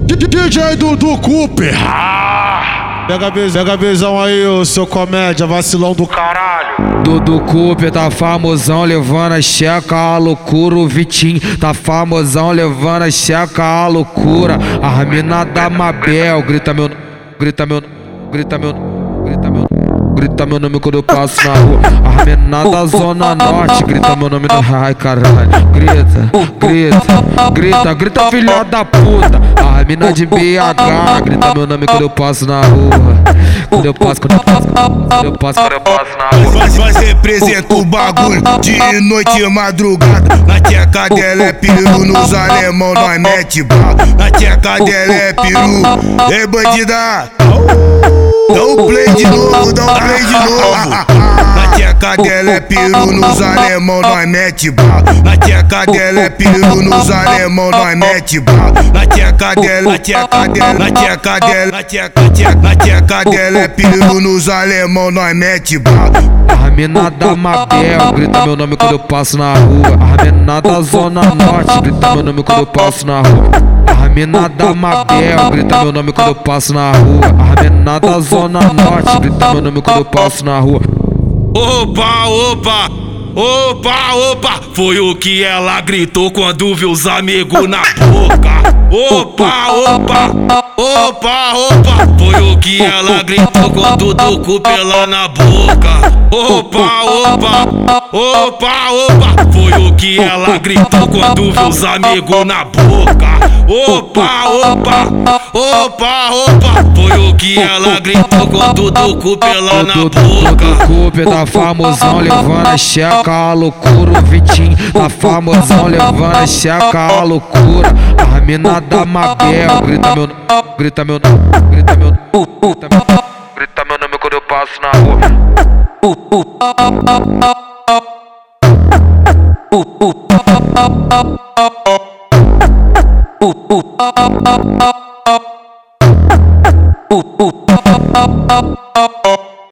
DJ Dudu Cooper. Pega a, visão aí, ô seu comédia, vacilão do caralho. Dudu Cooper tá famosão, levando a checa a loucura. O Vitinho tá famosão, levando a checa a loucura. A mina da Mabel, grita meu, grita meu, grita meu, grita meu. Grita meu nome quando eu passo na rua. A mina da Zona Norte, grita meu nome no ai caralho. Grita, grita, grita, grita filha da puta. A de BH, grita meu nome quando eu passo na rua. Quando eu passo, quando eu passo, quando eu passo, quando eu passo na rua. Nós, representa o bagulho de noite e madrugada. Na tcheca dela é peru, nos alemão nós mete bala. Na tcheca dela é peru, ei bandida. Tcheca dela é peru, nos alemão nós mete bala. Na tcheca dela é peru, nos alemão nós mete bala. Na tcheca dela, na tcheca dela, na tcheca dela, na tcheca, tcheca, é peru, nos alemão nós mete bala. A da Mabel, grita meu nome quando eu passo na rua. A da Zona Norte, grita meu nome quando eu passo na rua. A mina da Mabel, grita meu nome quando eu passo na rua. A da Zona Norte, grita meu nome quando eu passo na rua. Opa, opa, opa, opa, foi o que ela gritou quando viu os amigos na boca. Opa, opa, opa, opa, foi o que ela gritou quando do cu pela na boca. Opa, opa, opa, foi o que ela gritou quando viu os amigos na boca. Opa, opa, opa, opa, foi o que ela gritou quando do cu pela na boca. Cooper tá famosão, levando a checa a loucura. O Vitinho tá famosão, levando a checa a loucura. A mina da Mabel, grita meu, grita meu, grita meu, grita meu, grita meu nome quando eu passo na rua. Oh, oh, oh, oh.